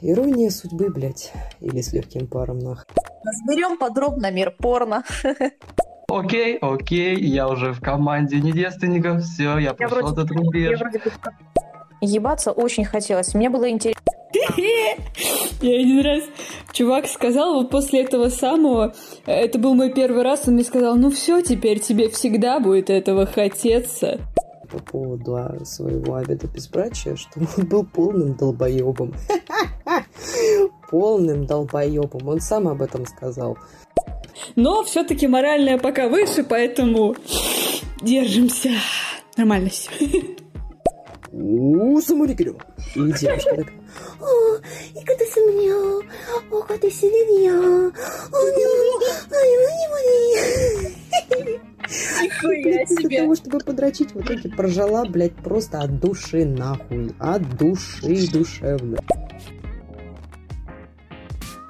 Ирония судьбы, блядь. Или с легким паром, нах. Разберем подробно мир порно. Окей, окей, я уже в команде недевственников, все, я прошел этот рубеж. Ебаться очень хотелось. Мне было интересно. Я один раз, чувак сказал, вот после этого самого, это был мой первый раз, он мне сказал, ну все, теперь тебе всегда будет этого хотеться. По поводу а, своего обеда безбрачия, что он был полным долбоебом. Полным долбоебом. Он сам об этом сказал. Но все-таки моральная пока выше, поэтому держимся. Нормально все. У, самурикерю. И девушка так. О, и когда сумнё, о, когда сиденья, о, Нихуя себе. Для того, чтобы подрочить, в итоге прожала, блядь, просто от души нахуй. От души душевно.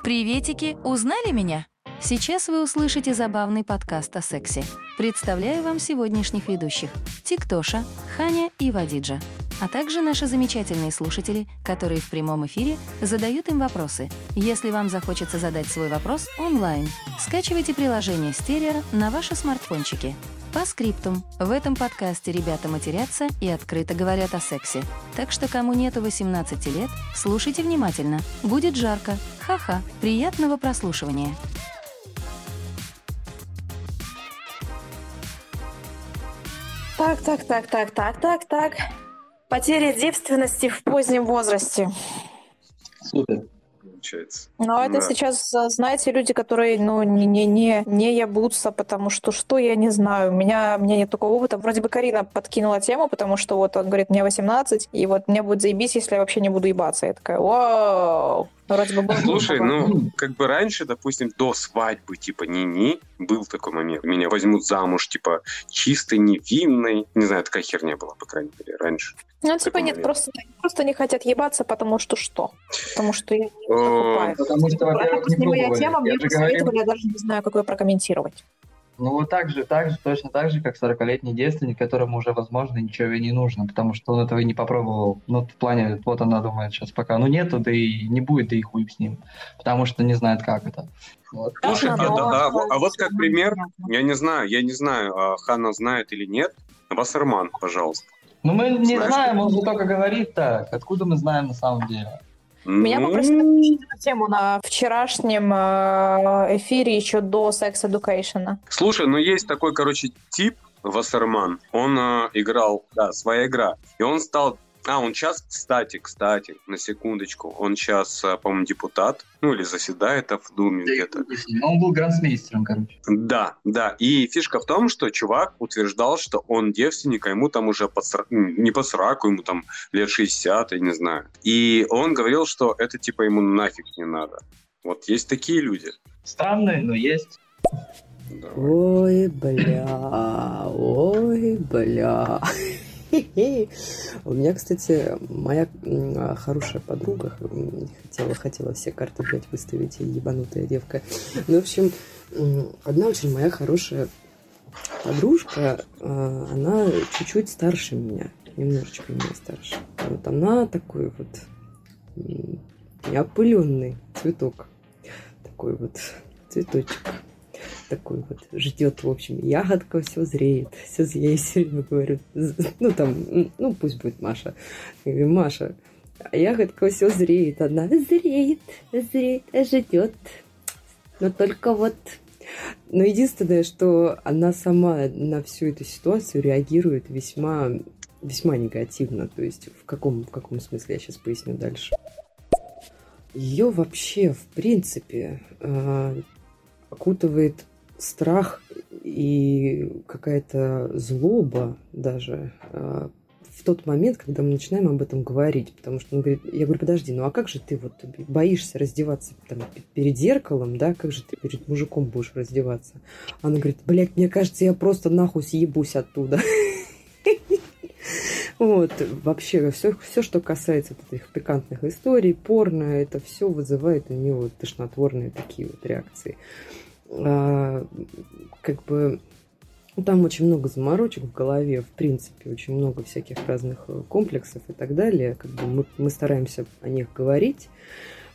Приветики, узнали меня? Сейчас вы услышите забавный подкаст о сексе. Представляю вам сегодняшних ведущих – Тиктоша, Ханя и Вадиджа, а также наши замечательные слушатели, которые в прямом эфире задают им вопросы. Если вам захочется задать свой вопрос онлайн, скачивайте приложение Стерео на ваши смартфончики. По скриптум. В этом подкасте ребята матерятся и открыто говорят о сексе. Так что кому нету 18 лет, слушайте внимательно. Будет жарко. Ха-ха. Приятного прослушивания. Так, так, так, так, так, так, так. Потеря девственности в позднем возрасте. Супер. Получается. Но это Да. сейчас, э, знаете, люди, которые, ну, не, не, не, не ябутся, потому что что, я не знаю. У меня, у меня нет такого опыта. Вроде бы Карина подкинула тему, потому что вот он говорит, мне 18, и вот мне будет заебись, если я вообще не буду ебаться. Я такая, вау! Вроде бы было Слушай, ну, как бы раньше, допустим, до свадьбы, типа, не-не, был такой момент. Меня возьмут замуж, типа, чистой, невинной. Не знаю, такая херня была, по крайней мере, раньше. Ну, типа, такой нет, момент. просто, просто не хотят ебаться, потому что что? Потому что я не покупаю. Потому что, во-первых, не пробовали. тема, мне Я же говорил, посоветовали, я даже не знаю, как ее прокомментировать. Ну, вот так же, так же, точно так же, как 40-летний девственник, которому уже, возможно, ничего и не нужно, потому что он этого и не попробовал. Ну, в плане, вот она думает сейчас пока, ну, нету, да и не будет, да и хуй с ним, потому что не знает, как это. Вот. Слушай, а, Ладно, да- ну, а вот- как пример, я не знаю, я не знаю, а Ханна знает или нет. Вассерман, пожалуйста. Ну, мы не Знаешь, знаем, он же только говорит так. Откуда мы знаем на самом деле? Меня Ну, попросили на эту тему на вчерашнем э, эфире еще до Sex Education. Слушай, ну есть такой, короче, тип Вассерман. Он э, играл, да, своя игра. И он стал... А, он сейчас, кстати, кстати, на секундочку, он сейчас, по-моему, депутат, ну или заседает в Думе где-то. Ну, он был грандмейстером, короче. Да, да. И фишка в том, что чувак утверждал, что он девственник, а ему там уже под сра- не по сраку, ему там лет 60, я не знаю. И он говорил, что это типа ему нафиг не надо. Вот есть такие люди. Странный, но есть. Да. Ой, бля, ой, бля. У меня, кстати, моя м, хорошая подруга хотела, хотела все карты, блядь, выставить, ебанутая девка. Ну, в общем, одна очень моя хорошая подружка, а, она чуть-чуть старше меня, немножечко меня старше. Вот она такой вот неопыленный цветок, такой вот цветочек такой вот ждет, в общем, ягодка, все зреет, все ей все время говорю, ну там, ну пусть будет Маша. Я говорю, Маша, а ягодка все зреет, она зреет, зреет, ждет, но только вот но единственное, что она сама на всю эту ситуацию реагирует весьма, весьма негативно. То есть в каком, в каком смысле я сейчас поясню дальше. Ее вообще, в принципе, э, окутывает страх и какая-то злоба даже э, в тот момент, когда мы начинаем об этом говорить. Потому что он говорит, я говорю, подожди, ну а как же ты вот боишься раздеваться там, перед зеркалом, да, как же ты перед мужиком будешь раздеваться? Она говорит, блядь, мне кажется, я просто нахуй съебусь оттуда. Вот, вообще, все, все, что касается вот этих пикантных историй, порно, это все вызывает у нее вот тошнотворные такие вот реакции. А, как бы Ну, там очень много заморочек в голове, в принципе, очень много всяких разных э, комплексов и так далее. Как бы мы, мы стараемся о них говорить,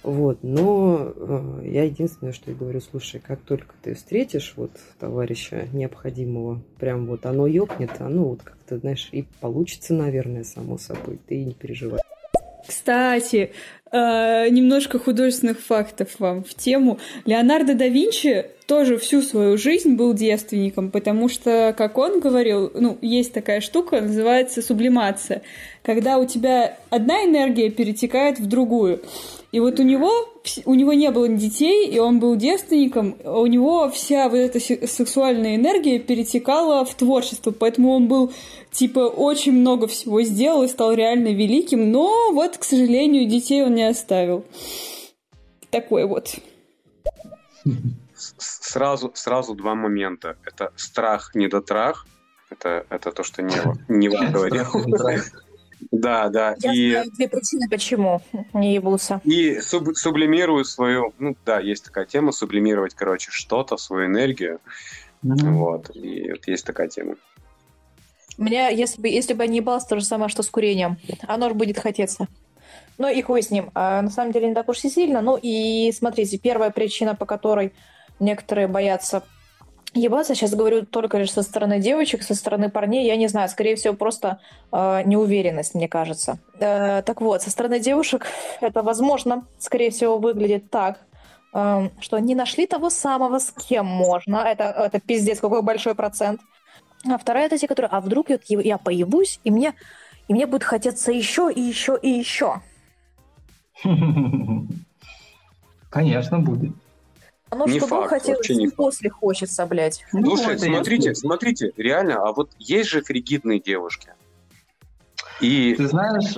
вот, но э, я единственное, что я говорю, слушай, как только ты встретишь вот товарища необходимого, прям вот оно ёкнет, оно вот как-то, знаешь, и получится, наверное, само собой, ты не переживай. Кстати, э, немножко художественных фактов вам в тему. Леонардо да Винчи тоже всю свою жизнь был девственником, потому что, как он говорил, ну, есть такая штука, называется сублимация, когда у тебя одна энергия перетекает в другую. И вот у него, у него не было детей, и он был девственником, а у него вся вот эта сексуальная энергия перетекала в творчество, поэтому он был, типа, очень много всего сделал и стал реально великим, но вот, к сожалению, детей он не оставил. Такой вот. Сразу, сразу два момента. Это страх, недотрах. Это, это то, что не, не говорил. Да, да. Я и... знаю две причины, почему не ебутся. И суб- сублимирую свою, ну да, есть такая тема, сублимировать, короче, что-то, свою энергию. Mm-hmm. Вот, и вот есть такая тема. Меня, если бы, если бы я не ебалась, то же самое, что с курением. Оно же будет хотеться. Ну и хуй с ним. А, на самом деле не так уж и сильно. Ну и смотрите, первая причина, по которой некоторые боятся Ебаться, сейчас говорю только лишь со стороны девочек, со стороны парней, я не знаю, скорее всего, просто э, неуверенность, мне кажется. Э, так вот, со стороны девушек это, возможно, скорее всего, выглядит так, э, что не нашли того самого, с кем можно. Это, это пиздец, какой большой процент. А вторая это те, которые, а вдруг я, я появусь, и мне, и мне будет хотеться еще, и еще, и еще. Конечно, будет. Оно не что факт, хотелось, не после факт. хочется, блядь. Слушай, ну, смотрите, ясно. смотрите, реально, а вот есть же фригидные девушки. И... Ты знаешь,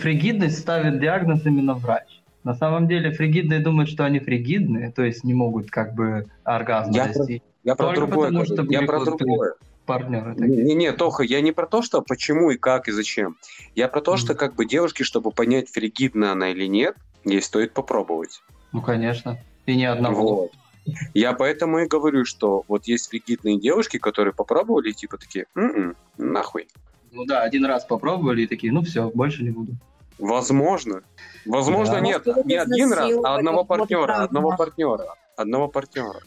фригидность ставит диагноз именно врач. На самом деле фригидные думают, что они фригидные, то есть не могут как бы оргазм я достичь. Про, я про другое. Потому, что я про другое. Партнеры такие. Не, не, Тоха, я не про то, что почему и как и зачем. Я про то, mm. что как бы девушки, чтобы понять, фригидна она или нет, ей стоит попробовать. Ну, конечно. И ни одного. Вот. Я поэтому и говорю, что вот есть фригидные девушки, которые попробовали, типа такие, м-м, нахуй. Ну да, один раз попробовали и такие, ну все, больше не буду. Возможно. Возможно, да. нет. Не один раз, а одного партнера, одного партнера, одного партнера.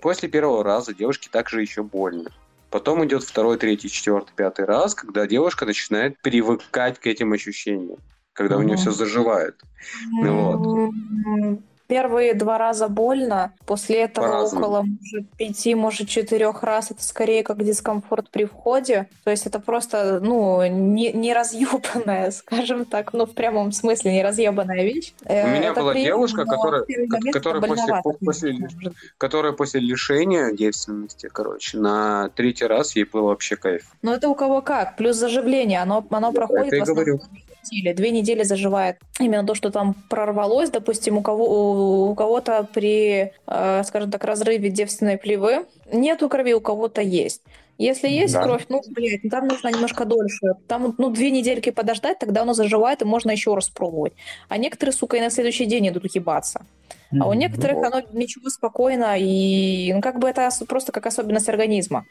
После первого раза девушке также еще больно. Потом идет второй, третий, четвертый, пятый раз, когда девушка начинает привыкать к этим ощущениям, когда у нее все заживает. Mm-hmm. Вот. Первые два раза больно, после этого По-разному. около может, пяти, может, четырех раз это скорее как дискомфорт при входе. То есть это просто, ну, не, не разъебанная, скажем так, ну, в прямом смысле не разъебанная вещь. У э, меня это была приятно, девушка, которая, которая, после, после, которая после лишения девственности, короче, на третий раз ей был вообще кайф. Ну, это у кого как. Плюс заживление, оно, оно проходит в основном недели. Две недели заживает. Именно то, что там прорвалось, допустим, у, кого, у кого-то при, э, скажем так, разрыве девственной плевы нету крови, у кого-то есть. Если есть да. кровь, ну, блядь, там нужно немножко дольше. Там, ну, две недельки подождать, тогда оно заживает, и можно еще раз пробовать. А некоторые, сука, и на следующий день идут ебаться. А у некоторых оно ничего спокойно, и ну, как бы это просто как особенность организма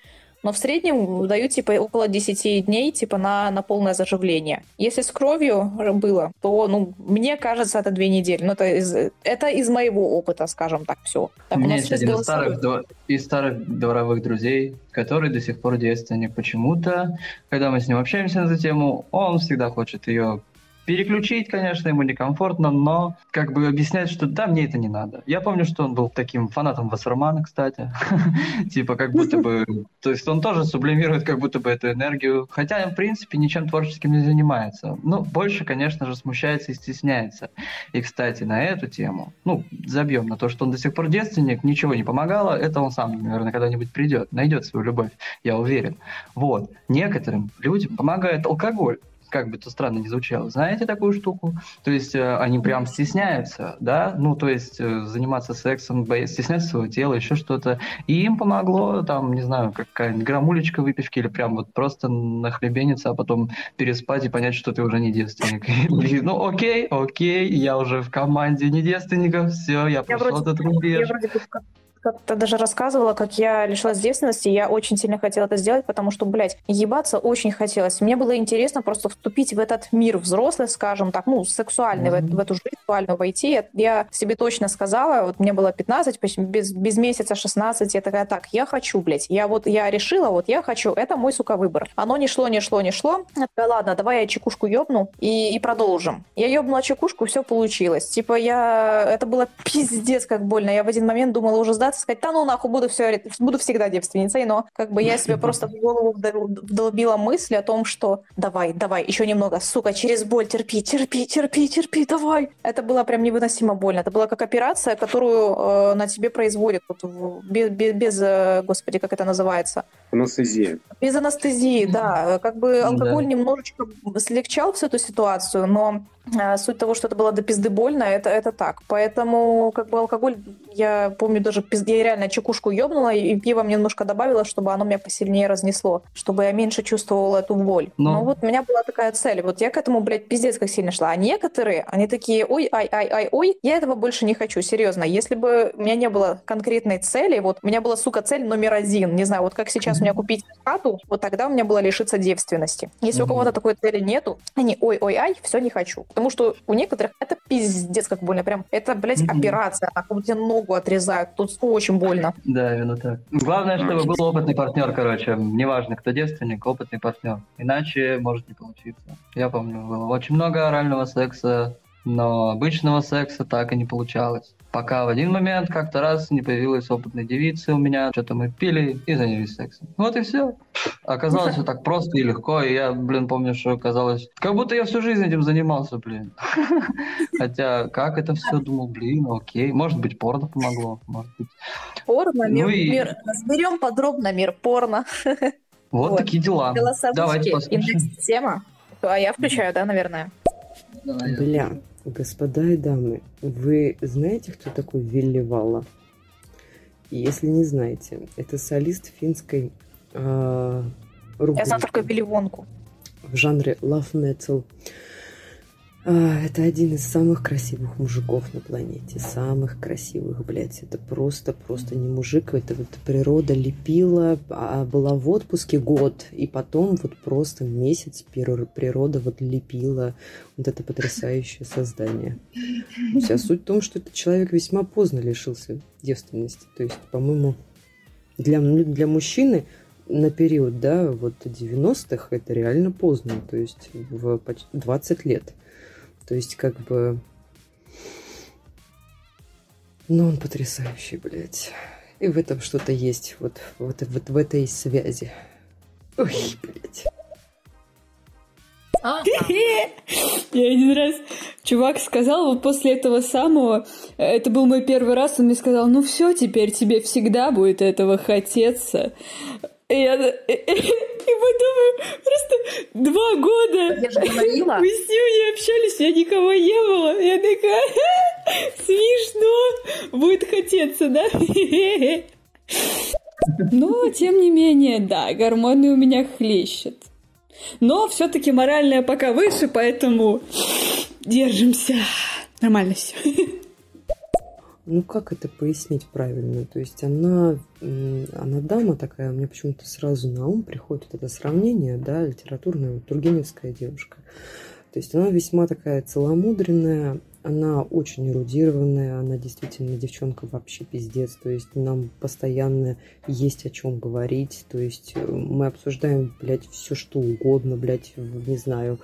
но в среднем дают типа около 10 дней типа на, на полное заживление. Если с кровью было, то, ну, мне кажется, это две недели. Ну, это из, это из моего опыта, скажем так, все. Так, у, меня есть один из старых, из старых дворовых друзей, который до сих пор девственник почему-то. Когда мы с ним общаемся на эту тему, он всегда хочет ее Переключить, конечно, ему некомфортно, но как бы объяснять, что да, мне это не надо. Я помню, что он был таким фанатом Вассермана, кстати. Типа как будто бы... То есть он тоже сублимирует как будто бы эту энергию. Хотя, в принципе, ничем творческим не занимается. Ну, больше, конечно же, смущается и стесняется. И, кстати, на эту тему, ну, забьем на то, что он до сих пор девственник, ничего не помогало, это он сам, наверное, когда-нибудь придет, найдет свою любовь, я уверен. Вот. Некоторым людям помогает алкоголь как бы то странно не звучало, знаете такую штуку? То есть э, они прям стесняются, да, ну, то есть э, заниматься сексом, стесняться своего тела, еще что-то. И им помогло, там, не знаю, какая-нибудь грамулечка выпивки или прям вот просто нахлебениться, а потом переспать и понять, что ты уже не девственник. Ну, окей, окей, я уже в команде не девственников, все, я прошел этот рубеж как-то даже рассказывала, как я лишилась девственности, я очень сильно хотела это сделать, потому что, блядь, ебаться очень хотелось. Мне было интересно просто вступить в этот мир взрослый, скажем так, ну, сексуальный, mm-hmm. в, в эту жизнь сексуальную войти. Я, я себе точно сказала, вот мне было 15, без, без месяца 16, я такая, так, я хочу, блядь, я вот, я решила, вот я хочу, это мой, сука, выбор. Оно не шло, не шло, не шло. Я такая, ладно, давай я чекушку ёбну и, и продолжим. Я ёбнула чекушку, все получилось. Типа я, это было пиздец как больно. Я в один момент думала уже сдаться, сказать, да ну нахуй, буду все, буду всегда девственницей, но как бы я себе просто в голову вдолбила мысль о том, что давай, давай, еще немного, сука, через боль терпи, терпи, терпи, терпи, давай. Это было прям невыносимо больно. Это была как операция, которую э, на тебе производят вот, без, без, без, э, господи, как это называется? Анестезия. Без анестезии, да. Как бы алкоголь да. немножечко слегчал всю эту ситуацию, но суть того, что это было до пизды больно, это, это так. Поэтому как бы алкоголь, я помню даже, пизд... я реально чекушку ёбнула и пивом немножко добавила, чтобы оно меня посильнее разнесло, чтобы я меньше чувствовала эту боль. Но, Но вот у меня была такая цель. Вот я к этому, блядь, пиздец как сильно шла. А некоторые, они такие, ой, ай, ай, ай, ой, я этого больше не хочу, серьезно. Если бы у меня не было конкретной цели, вот у меня была, сука, цель номер один, не знаю, вот как сейчас у меня купить хату, вот тогда у меня была лишиться девственности. Если mm-hmm. у кого-то такой цели нету, они, ой, ой, ай, все не хочу. Потому что у некоторых это пиздец как больно. Прям это, блядь, mm-hmm. операция. Нахуй тебе ногу отрезают. Тут очень больно. Да, именно так. Главное, чтобы был опытный партнер, короче. Неважно, кто девственник, опытный партнер. Иначе может не получиться. Я помню, было очень много орального секса, но обычного секса так и не получалось. Пока в один момент как-то раз не появилась опытной девицы у меня, что-то мы пили и занялись сексом. Вот и все. Оказалось все так просто и легко, и я, блин, помню, что казалось, как будто я всю жизнь этим занимался, блин. Хотя, как это все, думал, блин, окей, может быть, порно помогло, может быть. Порно, мир, ну и... мир, разберем подробно мир порно. Вот, вот. такие дела. Давайте послушаем. Тема. А я включаю, да, наверное? Бля, Господа и дамы, вы знаете, кто такой Вилли Валла? Если не знаете, это солист финской э, Я знаю только Вилли Вонку. В жанре love metal. А, это один из самых красивых мужиков на планете. Самых красивых, блядь. Это просто, просто не мужик. Это вот природа лепила, а была в отпуске год. И потом вот просто месяц природа вот лепила вот это потрясающее создание. Вся суть в том, что этот человек весьма поздно лишился девственности. То есть, по-моему, для, для мужчины на период, да, вот 90-х это реально поздно. То есть в 20 лет. То есть, как бы... Ну, он потрясающий, блядь. И в этом что-то есть, вот, вот, вот в этой связи. Ой, блядь. Я один раз чувак сказал, вот после этого самого, это был мой первый раз, он мне сказал, ну все, теперь тебе всегда будет этого хотеться. И я... И потом просто два года мы с ним не общались, я никого не было. Я такая, смешно, будет хотеться, да? Но, тем не менее, да, гормоны у меня хлещут. Но все-таки моральная пока выше, поэтому держимся. Нормально все. Ну, как это пояснить правильно? То есть она, она дама такая, мне почему-то сразу на ум приходит вот это сравнение, да, литературная, вот, Тургеневская девушка. То есть она весьма такая целомудренная, она очень эрудированная, она действительно девчонка вообще пиздец, то есть нам постоянно есть о чем говорить, то есть э, мы обсуждаем, блядь, все что угодно, блядь, не знаю,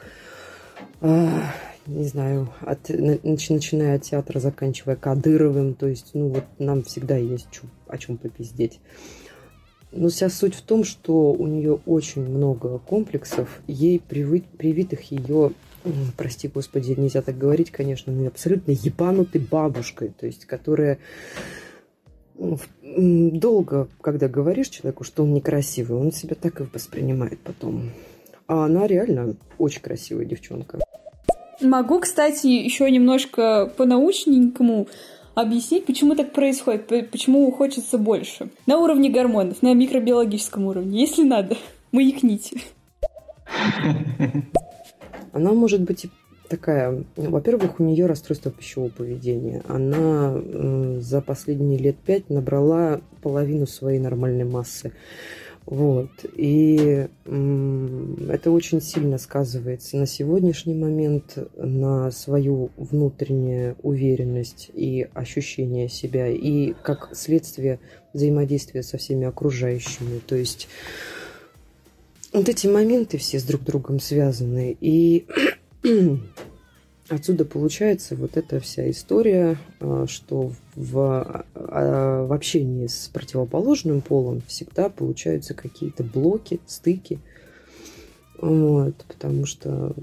не знаю, от, начиная от театра, заканчивая Кадыровым, то есть, ну вот нам всегда есть чё, о чем попиздеть. Но вся суть в том, что у нее очень много комплексов, ей привит, привитых ее, прости господи, нельзя так говорить, конечно, но абсолютно ебанутой бабушкой, то есть, которая долго, когда говоришь человеку, что он некрасивый, он себя так и воспринимает потом. А она реально очень красивая девчонка. Могу, кстати, еще немножко по-научненькому объяснить, почему так происходит, почему хочется больше. На уровне гормонов, на микробиологическом уровне, если надо, маякните. Она может быть такая, во-первых, у нее расстройство пищевого поведения. Она за последние лет пять набрала половину своей нормальной массы. Вот. И это очень сильно сказывается на сегодняшний момент на свою внутреннюю уверенность и ощущение себя, и как следствие взаимодействия со всеми окружающими. То есть вот эти моменты все с друг другом связаны. И Отсюда получается вот эта вся история, а, что в, а, в общении с противоположным полом всегда получаются какие-то блоки, стыки. Вот, потому что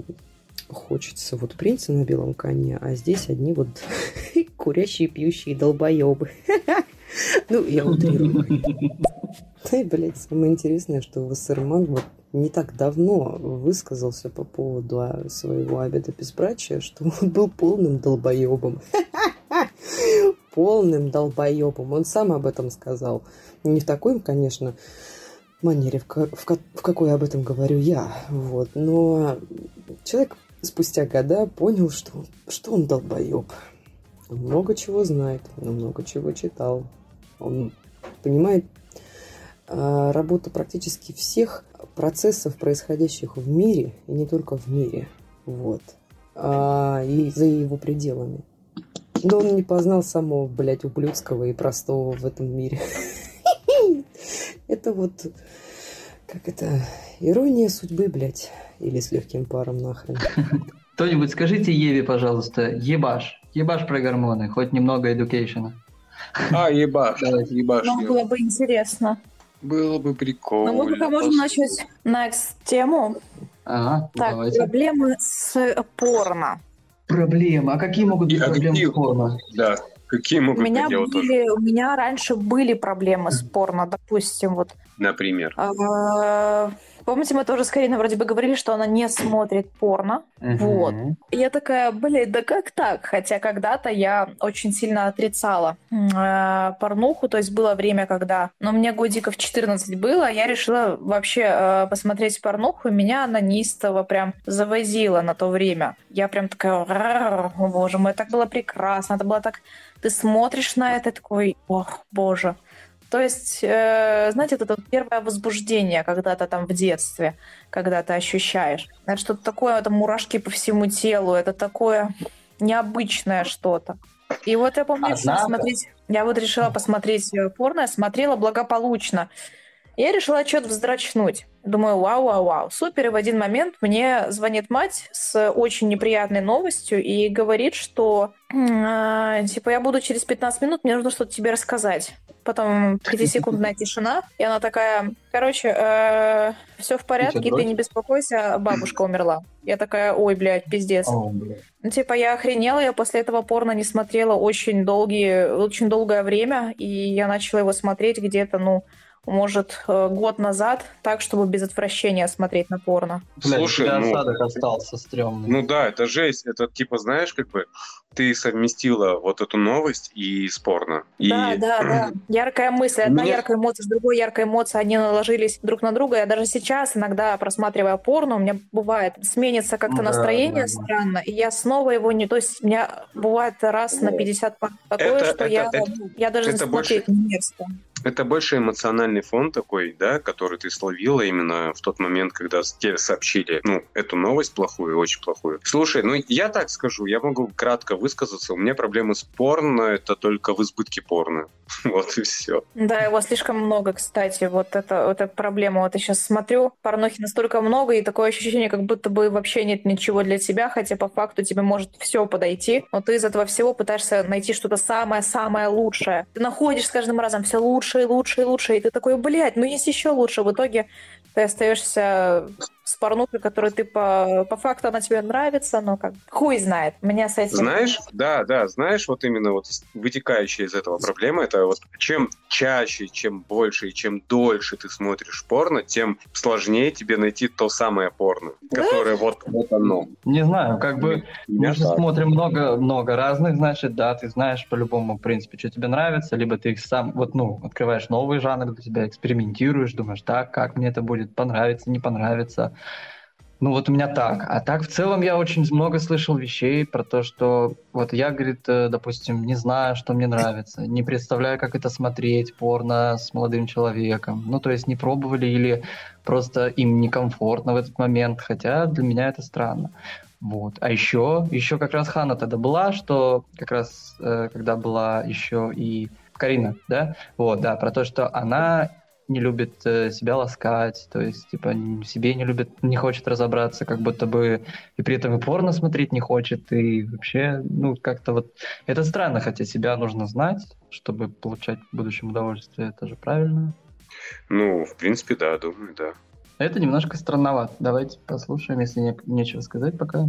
хочется вот принца на белом коне, а здесь одни вот курящие, пьющие долбоебы. Ну, я утрирую. Да и, блядь, самое интересное, что Вассерман вот не так давно высказался по поводу а, своего обеда безбрачия, что он был полным долбоебом. Полным долбоебом. Он сам об этом сказал. Не в такой, конечно, манере, в, в, в какой об этом говорю я. Вот. Но человек спустя года понял, что, что он долбоеб. Он много чего знает, много чего читал. Он понимает а, работу практически всех процессов, происходящих в мире, и не только в мире, вот, а, и за его пределами. Но он не познал самого, блядь, ублюдского и простого в этом мире. Это вот, как это, ирония судьбы, блядь, или с легким паром нахрен. Кто-нибудь скажите Еве, пожалуйста, ебаш, ебаш про гормоны, хоть немного эдукейшена. А, ебаш, ебаш. Ну, было бы интересно. Было бы прикольно. Ну, мы пока можем начать next тему. Ага, так, давайте. проблемы с порно. Проблемы. А какие могут быть И- а проблемы какие- с порно? Да, какие У могут меня, быть дела тоже, были, у меня раньше были проблемы с порно, допустим, вот. например. Помните, мы тоже с Кариной вроде бы говорили, что она не смотрит порно. Вот. Мгм. И я такая, блин, да как так? Хотя когда-то я очень сильно отрицала э, порнуху, то есть было время, когда, ну, мне годиков 14 было, я решила вообще э, посмотреть порнуху, и меня она неистово прям завозила на то время. Я прям такая, «Рррр, о боже мой, так было прекрасно, это было так... Ты смотришь на это, такой, ох, боже. То есть, э, знаете, это вот первое возбуждение когда-то там в детстве, когда ты ощущаешь. Это что-то такое, это мурашки по всему телу, это такое необычное что-то. И вот я помню, решила Однако- смотреть, я вот решила посмотреть э, порно, смотрела благополучно. Я решила что-то вздрачнуть. Думаю, вау, вау, вау, супер. И в один момент мне звонит мать с очень неприятной новостью и говорит, что э, типа я буду через 15 минут, мне нужно что-то тебе рассказать. Потом пятисекундная тишина, и она такая, короче, все в порядке, ты не беспокойся, бабушка умерла. Я такая, ой, блядь, пиздец. О. Ну, типа, я охренела, я после этого порно не смотрела очень долгие, очень долгое время, и я начала его смотреть где-то, ну, может, э, год назад, так, чтобы без отвращения смотреть на порно. Блядь, Слушай, тебя ну- осадок остался стрёмный. Ну да, это жесть. Это типа, знаешь, как бы ты совместила вот эту новость и спорно. И... Да, да, да. Яркая мысль, одна Мне- яркая эмоция с другой яркой эмоцией, они наложились друг на друга. Я даже сейчас иногда, просматривая порно, у меня бывает, сменится как-то Ну да, настроение да, да. странно, и я снова его не... То есть у меня бывает раз на 50 пар такое, Это- что это- я, это- я даже это смотреть не мерзко. Это больше эмоциональный фон такой, да, который ты словила именно в тот момент, когда тебе сообщили, ну, эту новость плохую, очень плохую. Слушай, ну, я так скажу, я могу кратко высказаться. У меня проблемы с порно, это только в избытке порно. Вот и все. Да, его слишком много, кстати. Вот это, вот эта проблема. Вот я сейчас смотрю, порнохи настолько много, и такое ощущение, как будто бы вообще нет ничего для тебя, хотя по факту тебе может все подойти, но ты из этого всего пытаешься найти что-то самое-самое лучшее. Ты находишь с каждым разом все лучше и лучше и лучше, и ты такой, блядь, ну есть еще лучше. В итоге ты остаешься с порнухой, которую ты по, по факту она тебе нравится, но как хуй знает. Меня с этим... Знаешь, да, да, знаешь, вот именно вот вытекающая из этого проблема, это вот чем чаще, чем больше и чем дольше ты смотришь порно, тем сложнее тебе найти то самое порно, Да? которое вот, вот оно. Не знаю, как бы мы же так. смотрим много, много разных, значит, да, ты знаешь по-любому, в принципе, что тебе нравится, либо ты их сам, вот, ну, открываешь новый жанр для себя, экспериментируешь, думаешь, так, как мне это будет, понравится, не понравится. Ну вот у меня так. А так в целом я очень много слышал вещей про то, что вот я, говорит, э, допустим, не знаю, что мне нравится, не представляю, как это смотреть, порно с молодым человеком. Ну то есть не пробовали или просто им некомфортно в этот момент, хотя для меня это странно. Вот. А еще, еще как раз Хана тогда была, что как раз э, когда была еще и Карина, да, вот, да, про то, что она не любит э, себя ласкать, то есть, типа, себе не любит, не хочет разобраться, как будто бы и при этом и порно смотреть не хочет, и вообще, ну, как-то вот... Это странно, хотя себя нужно знать, чтобы получать в будущем удовольствие, это же правильно. Ну, в принципе, да, думаю, да. Это немножко странновато. Давайте послушаем, если не, нечего сказать пока.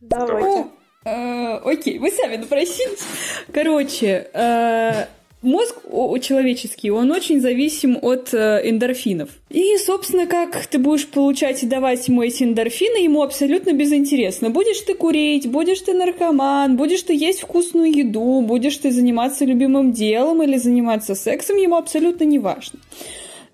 Давайте. Э, окей, вы сами напросились. Короче, э, Мозг человеческий, он очень зависим от э, эндорфинов. И, собственно, как ты будешь получать и давать ему эти эндорфины, ему абсолютно безинтересно. Будешь ты курить, будешь ты наркоман, будешь ты есть вкусную еду, будешь ты заниматься любимым делом или заниматься сексом, ему абсолютно не важно.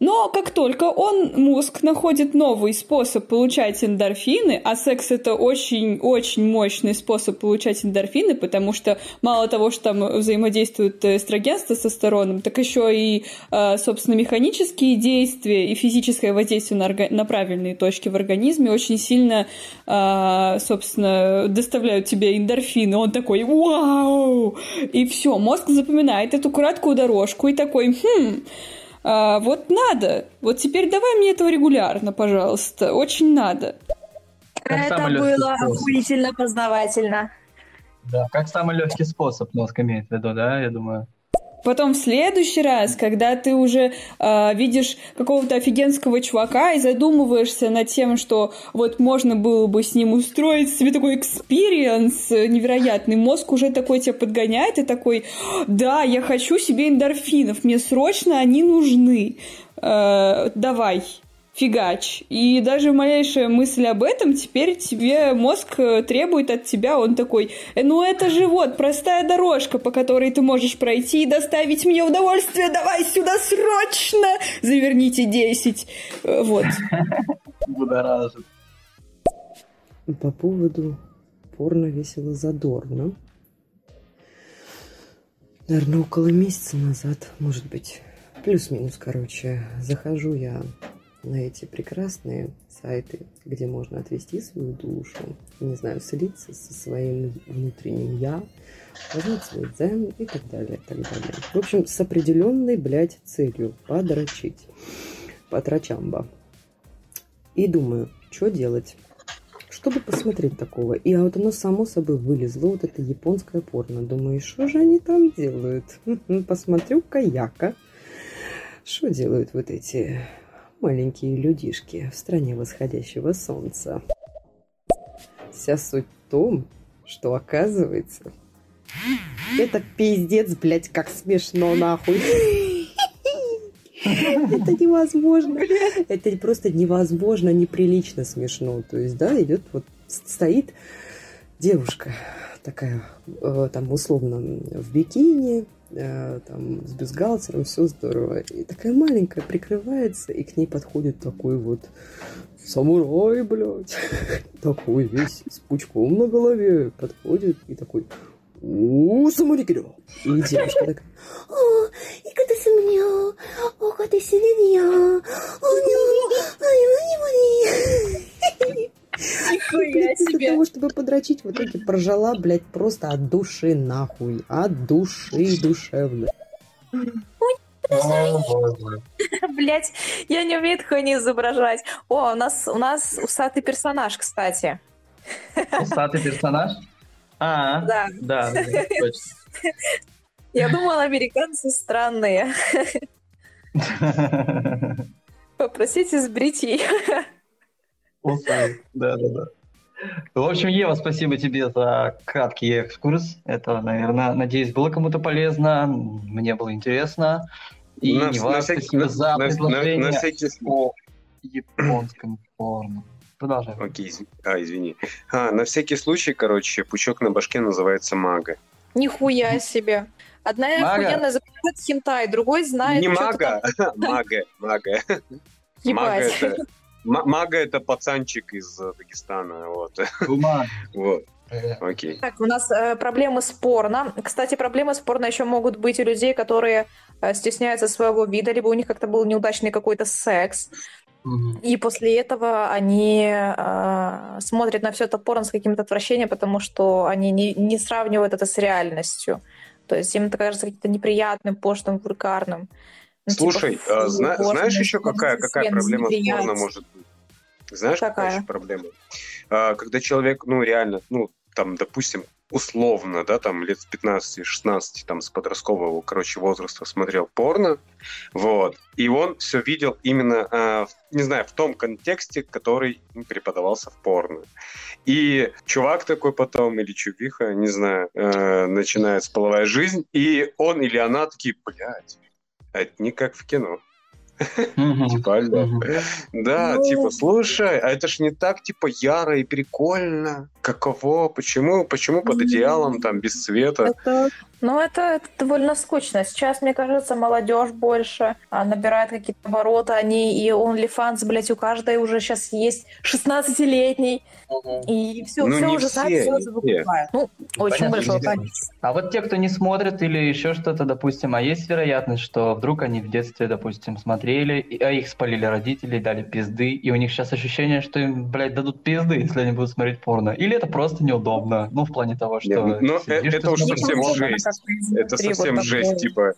Но как только он, мозг, находит новый способ получать эндорфины, а секс это очень-очень мощный способ получать эндорфины, потому что мало того, что там взаимодействует эстроген с тестостероном, так еще и, а, собственно, механические действия и физическое воздействие на, орга... на правильные точки в организме очень сильно, а, собственно, доставляют тебе эндорфины. Он такой «Вау!» И все, мозг запоминает эту краткую дорожку и такой «Хм, а, вот надо. Вот теперь давай мне этого регулярно, пожалуйста. Очень надо. Как Это было охуительно познавательно. Да, как самый легкий способ мозг имеет в виду, да, я думаю. Потом в следующий раз, когда ты уже э, видишь какого-то офигенского чувака и задумываешься над тем, что вот можно было бы с ним устроить себе такой experience невероятный, мозг уже такой тебя подгоняет и такой, да, я хочу себе эндорфинов, мне срочно они нужны, э, давай фигач. И даже малейшая мысль об этом теперь тебе мозг э, требует от тебя, он такой, «Э, ну это же вот простая дорожка, по которой ты можешь пройти и доставить мне удовольствие, давай сюда срочно, заверните 10. Э, вот. Будоражит. По поводу порно весело задорно. Наверное, около месяца назад, может быть, плюс-минус, короче, захожу я на эти прекрасные сайты, где можно отвести свою душу, не знаю, слиться со своим внутренним «я», познать свой дзен и так далее, так далее. В общем, с определенной, блядь, целью подрочить. Потрачамба. И думаю, что делать? Чтобы посмотреть такого. И вот оно само собой вылезло, вот это японское порно. Думаю, что же они там делают? Посмотрю каяка. Что делают вот эти маленькие людишки в стране восходящего солнца. Вся суть в том, что оказывается, это пиздец, блядь, как смешно, нахуй. Это невозможно. Это просто невозможно, неприлично смешно. То есть, да, идет вот стоит девушка такая, э, там, условно, в бикини, там, с бюстгальтером, все здорово. И такая маленькая прикрывается, и к ней подходит такой вот самурай, блядь, такой весь с пучком на голове подходит и такой у самурикидо. И девушка такая, о, и когда сумнё, о, когда сумнё, о, не, Нихуя чтобы подрочить, в итоге прожала, блядь, просто от души нахуй. От души душевно. Блять, я не умею такое не изображать. О, у нас, у нас усатый персонаж, кстати. Усатый персонаж? А, да. Да, точно. Я думала, американцы странные. Попросите сбрить ее. Да, да, да. В общем, Ева, спасибо тебе за краткий экскурс. Это, наверное, надеюсь, было кому-то полезно. Мне было интересно. И на, не важно, на всякий, спасибо за на, предложение на, на всякий... о японском порно. Продолжай. Окей, извини. А, извини. А, на всякий случай, короче, пучок на башке называется мага. Нихуя себе. Одна охуенно запоминает хентай, другой знает... Не мага, мага, мага. Мага это Мага это пацанчик из э, Дагестана, вот. Вот, Э, окей. Так, у нас э, проблемы с порно. Кстати, проблемы с порно еще могут быть у людей, которые э, стесняются своего вида, либо у них как-то был неудачный какой-то секс. И после этого они э, смотрят на все это порно с каким-то отвращением, потому что они не, не сравнивают это с реальностью. То есть им это кажется каким-то неприятным, пошлым, вульгарным. Ну, типа, Слушай, фу, а, зна- знаешь еще какая, какая проблема с порно может быть? Знаешь, какая, Какая? еще проблема? А, когда человек, ну, реально, ну, там, допустим, условно, да, там, лет с 15-16, там, с подросткового, короче, возраста смотрел порно, вот, и он все видел именно, в- не знаю, в том контексте, который преподавался в порно. И чувак такой потом, или чувиха, не знаю, э, начинается половая жизнь, и он или она такие, блядь, это не как в кино. Типа, алло. Да, Ну- типа, слушай, а это ж не так, типа, яро и прикольно. Каково? Почему? Почему под одеялом, там, без света? Ну, это, это довольно скучно. Сейчас, мне кажется, молодежь больше а, набирает какие-то обороты. Они и OnlyFans, блядь, у каждой уже сейчас есть 16-летний. И все, Ну, все уже все, не все все. выкупают. Ну, очень большое количество. А вот те, кто не смотрит или еще что-то, допустим, а есть вероятность, что вдруг они в детстве, допустим, смотрели, и- а их спалили родители, дали пизды, и у них сейчас ощущение, что им, блядь, дадут пизды, если они будут смотреть порно. Или это просто неудобно, ну, в плане того, что... Не, ну, сидишь э- ты это уж смотришь совсем жесть. Это совсем жесть, типа.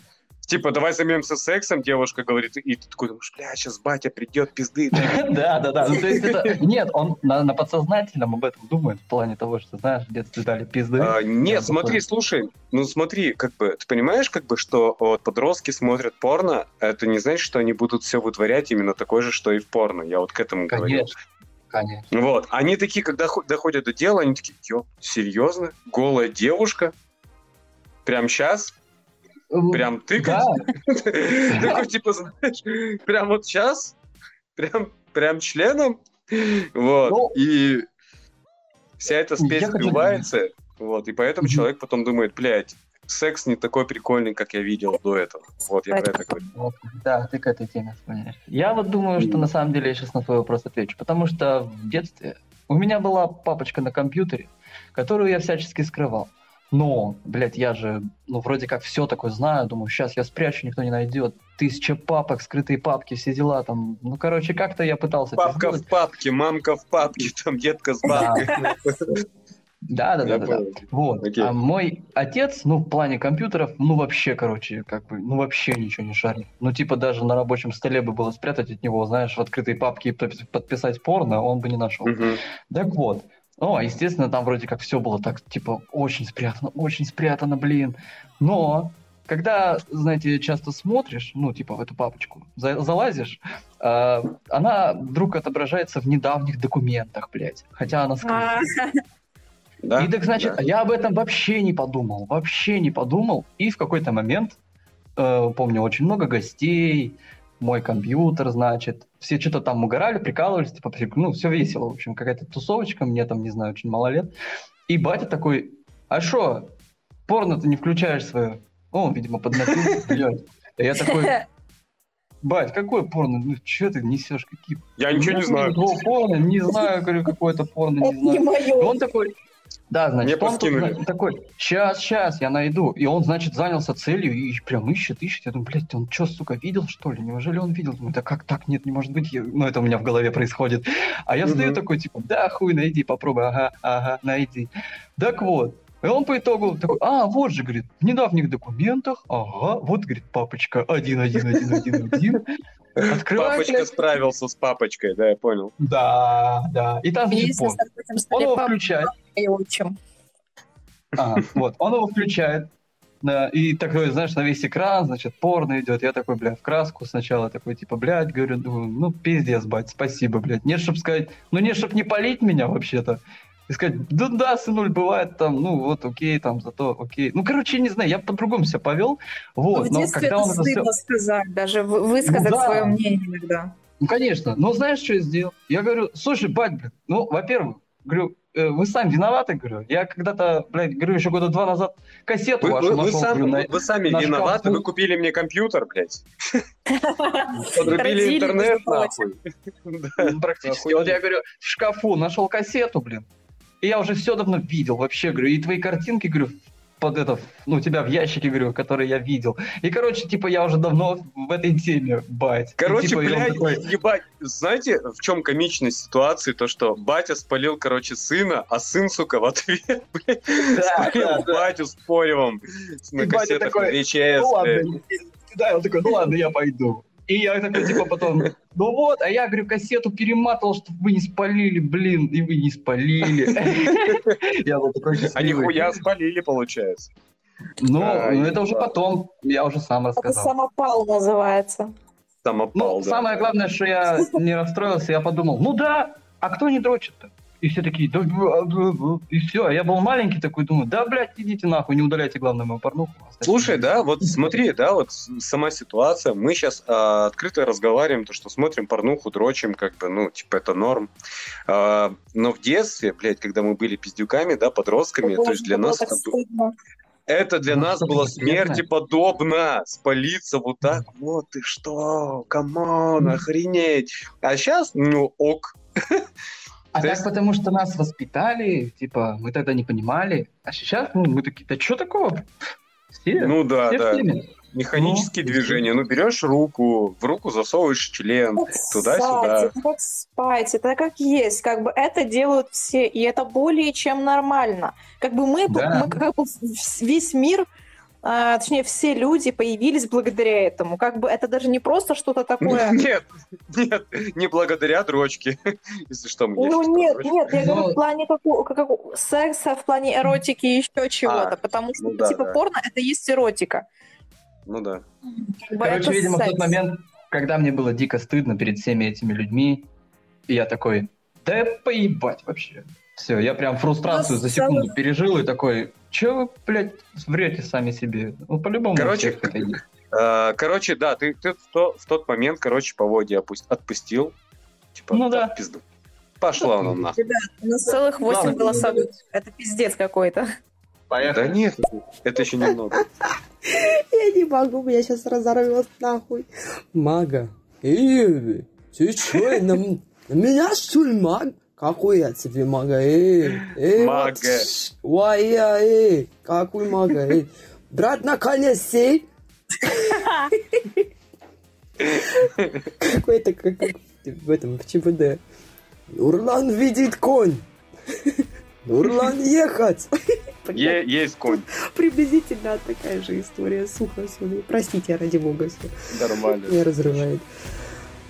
Типа, давай займемся сексом, девушка говорит, и ты такой думаешь, бля, сейчас батя придет, пизды. Да, да, да. Ну, то есть это... Нет, он на, на подсознательном об этом думает, в плане того, что, знаешь, в детстве дали пизды. А, нет, смотри, слушай, ну смотри, как бы, ты понимаешь, как бы, что подростки смотрят порно, это не значит, что они будут все вытворять именно такое же, что и в порно. Я вот к этому говорю. Конечно, конечно. Вот, они такие, когда хо- доходят до дела, они такие, ё, серьезно? Голая девушка? Прям сейчас? Прям тыкать? Да, Такой, типа, знаешь, прям вот сейчас? Прям, прям членом? Вот, Ну, и вся эта спесь сбивается, вот, и поэтому человек потом думает, блядь, секс не такой прикольный, как я видел до этого. Вот, я про это говорю. Вот, да, ты к этой теме склоняешь. Я вот думаю, что на самом деле я сейчас на твой вопрос отвечу, потому что в детстве у меня была папочка на компьютере, которую я всячески скрывал. Но, блядь, я же, ну, вроде как все такое знаю, думаю, сейчас я спрячу, никто не найдет. Тысяча папок, скрытые папки, все дела там. Ну, короче, как-то я пытался Папка в папке, мамка в папке, там детка с бабкой. Да, да, да, да. Вот. Окей. А мой отец, ну, в плане компьютеров, ну, вообще, короче, как бы, ну, вообще ничего не шарит. Ну, типа, даже на рабочем столе бы было спрятать от него, знаешь, в открытой папке и подпис- подписать порно, он бы не нашел. Так вот. Ну, а, естественно, там вроде как все было так, типа, очень спрятано, очень спрятано, блин. Но, когда, знаете, часто смотришь, ну, типа, в эту папочку, за- залазишь, а, она вдруг отображается в недавних документах, блядь. Хотя она скрыта. А, Да? И так значит, Да. я об этом вообще не подумал, вообще не подумал. И в какой-то момент, э, помню, очень много гостей, мой компьютер, значит, все что-то там угорали, прикалывались, типа, ну, все весело, в общем, какая-то тусовочка, мне там, не знаю, очень мало лет. И батя такой, а что, порно ты не включаешь свое? Ну, он, видимо, поднапился, блядь. Я такой, бать, какое порно? Ну, что ты несешь? Какие Я ничего не знаю. Никакого порно, не знаю, говорю, какое-то порно, не знаю. Он такой, да, Мне значит, он тут, подкинули. зна- такой, сейчас, сейчас, я найду. И он, значит, занялся целью и прям ищет, ищет. Я думаю, блядь, он что, сука, видел, что ли? Неужели он видел? Думаю, да как так? Нет, не может быть. Я- Ну, это у меня в голове происходит. А я стою Мгм. такой, типа, да, хуй, найди, попробуй, ага, ага, найди. Так вот, и он по итогу такой, а, вот же, говорит, в недавних документах, ага, вот, говорит, папочка, один, один, один, один, один. Открывает, Папочка блядь, справился с папочкой, да, я понял. да, да. И там, этим Он его включает. Ага, вот, он его включает. да, и такой, знаешь, на весь экран, значит, порно идет. Я такой, бля, в краску сначала такой, типа, блядь, говорю, думаю, ну, пиздец, бать, спасибо, блядь. Нет, чтоб сказать, ну, нет, чтоб не полить меня вообще-то. И сказать, да, да, сынуль, бывает там, ну, вот, окей, там, зато, окей. Ну, короче, не знаю, я по-другому себя повел. Вот, в но детстве когда это он это стыдно сказать, даже вы- высказать Ну да. свое мнение иногда. Ну, конечно. Но знаешь, что я сделал? Я говорю, слушай, бать, блин, ну, во-первых, говорю, «Э, вы сами виноваты, говорю. Я когда-то, блядь, говорю, еще года два назад кассету Вы, вашу вы- вы нашел, сами, говорю, на- вы- вы сами на виноваты, шкафу. вы купили мне компьютер, блядь. Подрубили интернет, нахуй. Да. Практически. Вот я говорю, в шкафу нашел кассету, блин. И я уже все давно видел вообще, говорю, и твои картинки, говорю, под это, ну, у тебя в ящике, говорю, которые я видел. И, короче, типа, я уже давно в этой теме, бать. Короче, типа, и он блядь, такой, ебать, знаете, в чем комичность ситуации? То, что батя спалил, короче, сына, а сын, сука, в ответ, блядь, Да, спалил да, да. батю с поревом на И кассетах такой, на VHS, ну ладно, да, он такой, ну ладно, я пойду. И я такой, типа, потом, ну вот, а я, говорю, кассету перематывал, чтобы вы не спалили, блин, и вы не спалили. Я был такой А нихуя спалили, получается. Ну, А, ну, это уже потом, я уже сам Это рассказал. самопал называется. Самопал, Ну, самое главное, что я не расстроился, я подумал, ну да, а кто не дрочит-то? И все такие, да, и все. А я был маленький такой, думаю, да, блядь, идите нахуй, не удаляйте, главное, мою порнуху. Оставьте Слушай, меня». да, вот смотри, да, вот сама ситуация. Мы сейчас открыто разговариваем, то, что смотрим порнуху, дрочим, как бы, ну, типа, это норм. А, но в детстве, блядь, когда мы были пиздюками, да, подростками, то есть для нас это, стыдно. это для Ну, нас было смерти подобно. Спалиться вот так, вот ты что, come on, охренеть. А сейчас, ну, ok. А То так есть- потому что нас воспитали, типа, мы тогда не понимали. А сейчас, ну, мы такие, да что такого? Все, Ну да, все да. Механические Ну, движения. Ну, берешь руку, в руку засовываешь член, туда-сюда. как спать, это как есть, как бы это делают все, и это более чем нормально. Как бы мы, Да. мы как бы весь мир, а, точнее все люди появились благодаря этому. Как бы это даже не просто что-то такое. Нет, нет, не благодаря дрочке. Если что, мне Ну нет, дрочка. нет, я говорю в плане какого, какого- секса, в плане эротики и еще чего-то, потому что ну да, типа да. порно это есть эротика. Ну да. Как бы Короче, видимо, в тот момент, когда мне было дико стыдно перед всеми этими людьми, и я такой, да поебать вообще. Все, я прям фрустрацию Ну, за секунду пережил и такой, че вы, блядь, врете сами себе? Ну, по-любому. Короче, всех это есть. А, Короче, да, ты, ты в, то- в тот момент, короче, поводья опу- отпустил. Типа, Ну да. пизду. Пошла она нахуй. У нас целых восемь Ладно, голосовых. Это пиздец какой-то. Да нет, это еще немного. Я не могу, меня сейчас разорвет нахуй. Мага. Эй, ты м- на меня что ли маг? Какой я тебе мага? Эй, эй, Мага. вот, я, эй, какой мага? Эй, брат, наконец сей. Какой-то, как как в этом, в ЧБД. Нурлан видит конь. Нурлан ехать. Е- есть конь. Приблизительно такая же история. Сухо, сухо. Простите, ради бога, все. Нормально. Меня разрывает.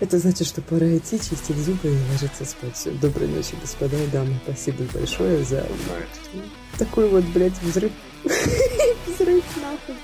Это значит, что пора идти, чистить зубы и ложиться спать. Всё. Доброй ночи, господа и дамы. Спасибо большое за такой вот, блядь, взрыв. Взрыв нахуй.